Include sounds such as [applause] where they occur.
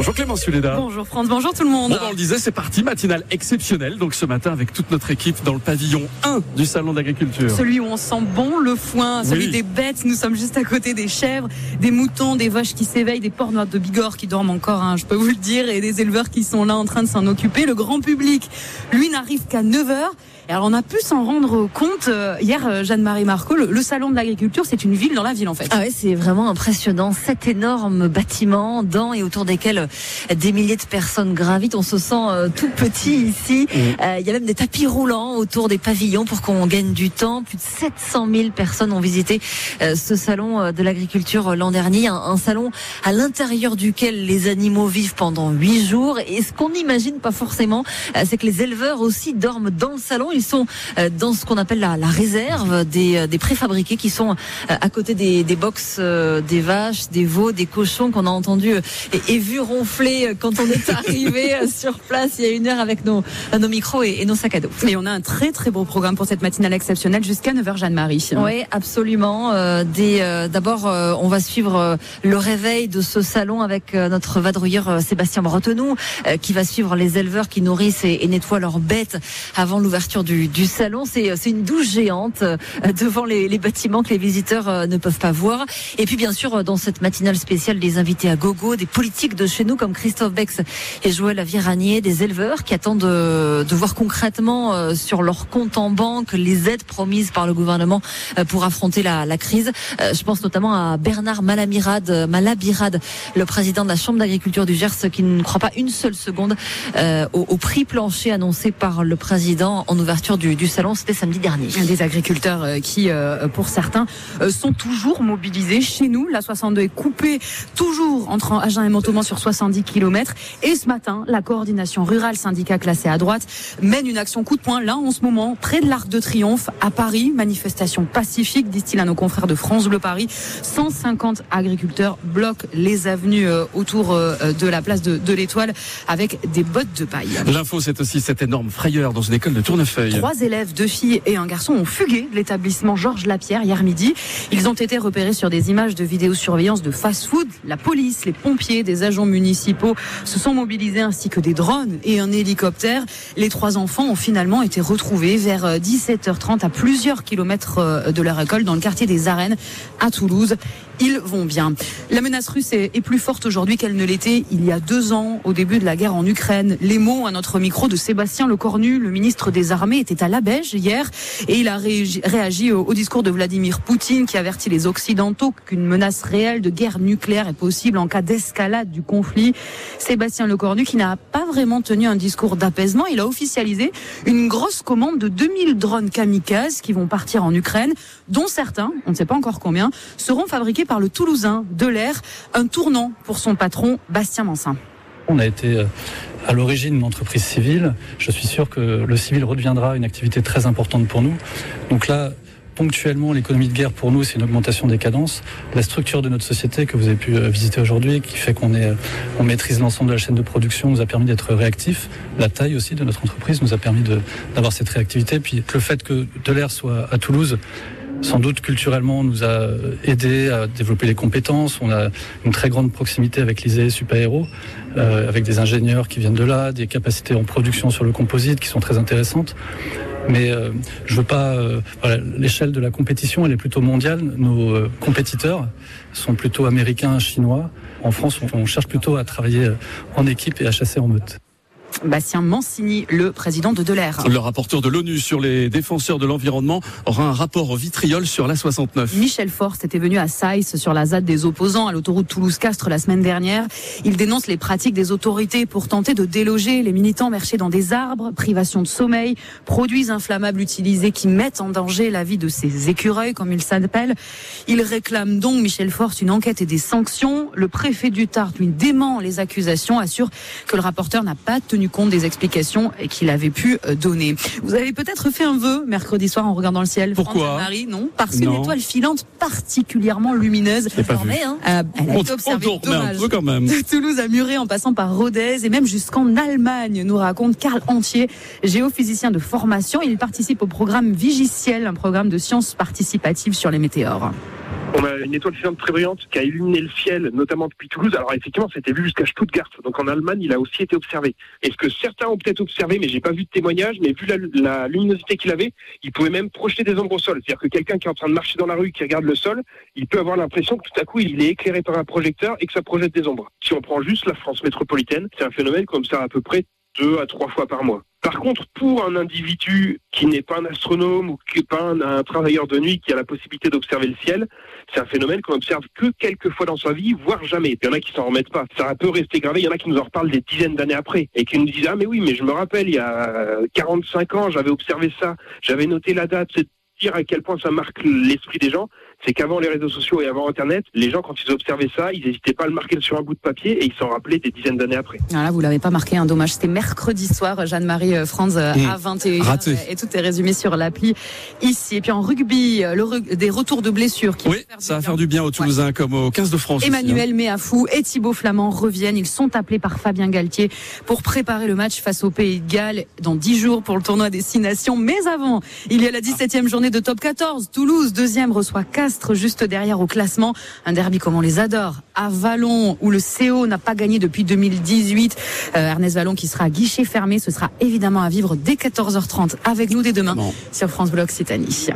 Bonjour Clément Suleda. Bonjour France, bonjour tout le monde. Bon, ben, on le disait, c'est parti, matinale exceptionnelle. Donc ce matin, avec toute notre équipe dans le pavillon 1 du Salon d'agriculture. Celui où on sent bon le foin, celui Oui. des bêtes. Nous sommes juste à côté des chèvres, des moutons, des vaches qui s'éveillent, des porcs noirs de Bigorre qui dorment encore, hein, je peux vous le dire, et des éleveurs qui sont là en train de s'en occuper. Le grand public, lui, n'arrive qu'à 9 heures. Et alors on a pu s'en rendre compte euh, hier, euh, Jeanne-Marie Marco, le, le salon de l'agriculture, c'est une ville dans la ville en fait. Ah ouais, c'est vraiment impressionnant. Sept énormes bâtiments dans et autour desquels des milliers de personnes gravitent. On se sent euh, tout petit ici. Euh, Il y a même des tapis roulants autour des pavillons pour qu'on gagne du temps. Plus de 700 000 personnes ont visité euh, ce salon euh, de l'agriculture l'an dernier. Un, un salon à l'intérieur duquel les animaux vivent pendant huit jours. Et ce qu'on n'imagine pas forcément, euh, c'est que les éleveurs aussi dorment dans le salon. Ils sont euh, dans ce qu'on appelle la, la réserve des, euh, des préfabriqués qui sont euh, à côté des, des box des vaches, des veaux, des cochons qu'on a entendu et, et vu ronfler quand on est [laughs] arrivé sur place il y a une heure avec nos, nos micros et, et nos sacs à dos. Et on a un très très beau programme pour cette matinale exceptionnelle jusqu'à 9h Jeanne-Marie. Oui, absolument. Euh, des, euh, D'abord, euh, on va suivre le réveil de ce salon avec notre vadrouilleur Sébastien euh, qui va suivre les éleveurs qui nourrissent et, et nettoient leurs bêtes avant l'ouverture du, du salon. C'est euh, une douche géante euh, devant les, les bâtiments que les visiteurs euh, ne peuvent pas voir. Et puis, bien sûr, dans cette matinale spéciale, des invités à gogo, des politiques de chez nous comme Christophe Bex et Joël Aviranier, des éleveurs qui attendent de, de voir concrètement sur leur compte en banque les aides promises par le gouvernement pour affronter la, la crise. Je pense notamment à Bernard Malamirad, euh, Malabirad, le président de la Chambre d'agriculture du Gers, qui ne croit pas une seule seconde au, au prix plancher annoncé par le président en ouverture du, du salon. C'était samedi dernier. Des agriculteurs euh, qui, euh, pour certains, euh, sont toujours mobilisés. Chez nous, la 62 est coupée toujours entre Agen et Montauban sur 70 km. Et ce matin, la coordination rurale syndicat classée à droite mène une action coup de poing là en ce moment près de l'Arc de Triomphe à Paris. Manifestation pacifique, disent-ils à nos confrères de France Bleu Paris. 150 agriculteurs bloquent les avenues autour de la place de, de l'Étoile avec des bottes de paille. L'info, c'est aussi cette énorme frayeur dans une école de Tournefeuille. Trois élèves, deux filles et un garçon ont fugué de l'établissement Georges Lapierre hier midi. Ils ont été repérés sur des images de vidéosurveillance de fast-food. La police, les pompiers, des agents municipaux se sont mobilisés ainsi que des drones et un hélicoptère. Les trois enfants ont finalement été retrouvés vers euh, 17h30 à plusieurs kilomètres euh, de leur école dans le quartier des Arènes à Toulouse. Ils vont bien. La menace russe est, est plus forte aujourd'hui qu'elle ne l'était il y a deux ans, au début de la guerre en Ukraine. Les mots à notre micro de Sébastien Lecornu, le ministre des Armées, était à la Beige hier et il a réagi, au discours de Vladimir Poutine qui avertit les Occidentaux qu'une menace réelle de guerre nucléaire est possible en cas d'escalade du conflit. Sébastien Lecornu qui n'a pas vraiment tenu un discours d'apaisement, il a officialisé une grosse commande de 2000 drones kamikazes qui vont partir en Ukraine, dont certains, on ne sait pas encore combien, seront fabriqués par le Toulousain de l'air, un tournant pour son patron Bastien Mansin. On a été euh, à l'origine une entreprise civile. Je suis sûr que le civil redeviendra une activité très importante pour nous. Donc là, ponctuellement, l'économie de guerre pour nous, c'est une augmentation des cadences. La structure de notre société que vous avez pu euh, visiter aujourd'hui, qui fait qu'on euh, maîtrise l'ensemble de la chaîne de production, nous a permis d'être réactifs. La taille aussi de notre entreprise nous a permis d'avoir cette réactivité. Puis le fait que Delair soit à Toulouse, sans doute culturellement nous a aidé à développer les compétences. On a une très grande proximité avec l'ISEE Super Héros, euh, avec des ingénieurs qui viennent de là, des capacités en production sur le composite qui sont très intéressantes. Mais euh, je veux pas. euh, l'échelle de la compétition, elle est plutôt mondiale. Nos euh, compétiteurs sont plutôt américains, chinois. En France, on, on cherche plutôt à travailler en équipe et à chasser en meute. Bastien Mancini, le président de Delair. Le rapporteur de l'ONU sur les défenseurs de l'environnement aura un rapport vitriol sur la 69. Michel Forst était venu à Saïs sur la ZAD des opposants à l'autoroute Toulouse-Castres la semaine dernière. Il dénonce les pratiques des autorités pour tenter de déloger les militants marchés dans des arbres, privation de sommeil, produits inflammables utilisés qui mettent en danger la vie de ces écureuils, comme il s'appelle. Il réclame donc, Michel Forst, une enquête et des sanctions. Le préfet du Tarn, lui, dément les accusations, assure que le rapporteur n'a pas tenu compte des explications qu'il avait pu euh, donner. Vous avez peut-être fait un vœu mercredi soir en regardant le ciel. Pourquoi Marie, non? Parce qu'une étoile filante particulièrement lumineuse. Pas vu. Hein. Euh, elle a On, été on observée, tourne un dommage. peu quand même. De [laughs] Toulouse à Muret en passant par Rodez et même jusqu'en Allemagne, nous raconte Karl Entier, géophysicien de formation. Il participe au programme Vigiciel, un programme de sciences participatives sur les météores. On a une étoile filante très brillante qui a illuminé le ciel, notamment depuis Toulouse. Alors effectivement, c'était vu jusqu'à Stuttgart. Donc en Allemagne, il a aussi été observé. Est-ce que certains ont peut-être observé, mais j'ai pas vu de témoignage, mais vu la, la luminosité qu'il avait, il pouvait même projeter des ombres au sol. C'est-à-dire que quelqu'un qui est en train de marcher dans la rue, qui regarde le sol, il peut avoir l'impression que tout à coup, il est éclairé par un projecteur et que ça projette des ombres. Si on prend juste la France métropolitaine, c'est un phénomène comme ça à peu près deux à trois fois par mois. Par contre, pour un individu qui n'est pas un astronome ou qui n'est pas un, travailleur de nuit qui a la possibilité d'observer le ciel, c'est un phénomène qu'on observe que quelques fois dans sa vie, voire jamais. Il y en a qui s'en remettent pas. Ça peut rester gravé. Il y en a qui nous en reparlent des dizaines d'années après et qui nous disent ah mais oui mais je me rappelle il y a 45 ans j'avais observé ça, j'avais noté la date. Dire à quel point ça marque l'esprit des gens c'est qu'avant les réseaux sociaux et avant Internet, les gens, quand ils observaient ça, ils n'hésitaient pas à le marquer sur un bout de papier et ils s'en rappelaient des dizaines d'années après. Voilà, vous l'avez pas marqué, un dommage. C'était mercredi soir, Jeanne-Marie euh, Franz mmh. à 21h. Raté. Et tout est résumé sur l'appli ici. Et puis en rugby, le des retours de blessures. Qui oui, ça va faire du bien aux Toulousains ouais. comme aux 15 de France. Emmanuel aussi, hein. Méafou et Thibaut Flamand reviennent. Ils sont appelés par Fabien Galtier pour préparer le match face au Pays de Galles dans 10 jours pour le tournoi des 6 nations. Mais avant, il y a la 17e journée de top 14. Toulouse, deuxième, reçoit Castres juste derrière au classement. Un derby comme on les adore. À Vallon, où le CO n'a pas gagné depuis 2018. Euh, Ernest Vallon qui sera à guichet fermé. Ce sera évidemment à vivre dès 14h30 avec nous dès demain Bon. sur France Bleu Occitanie.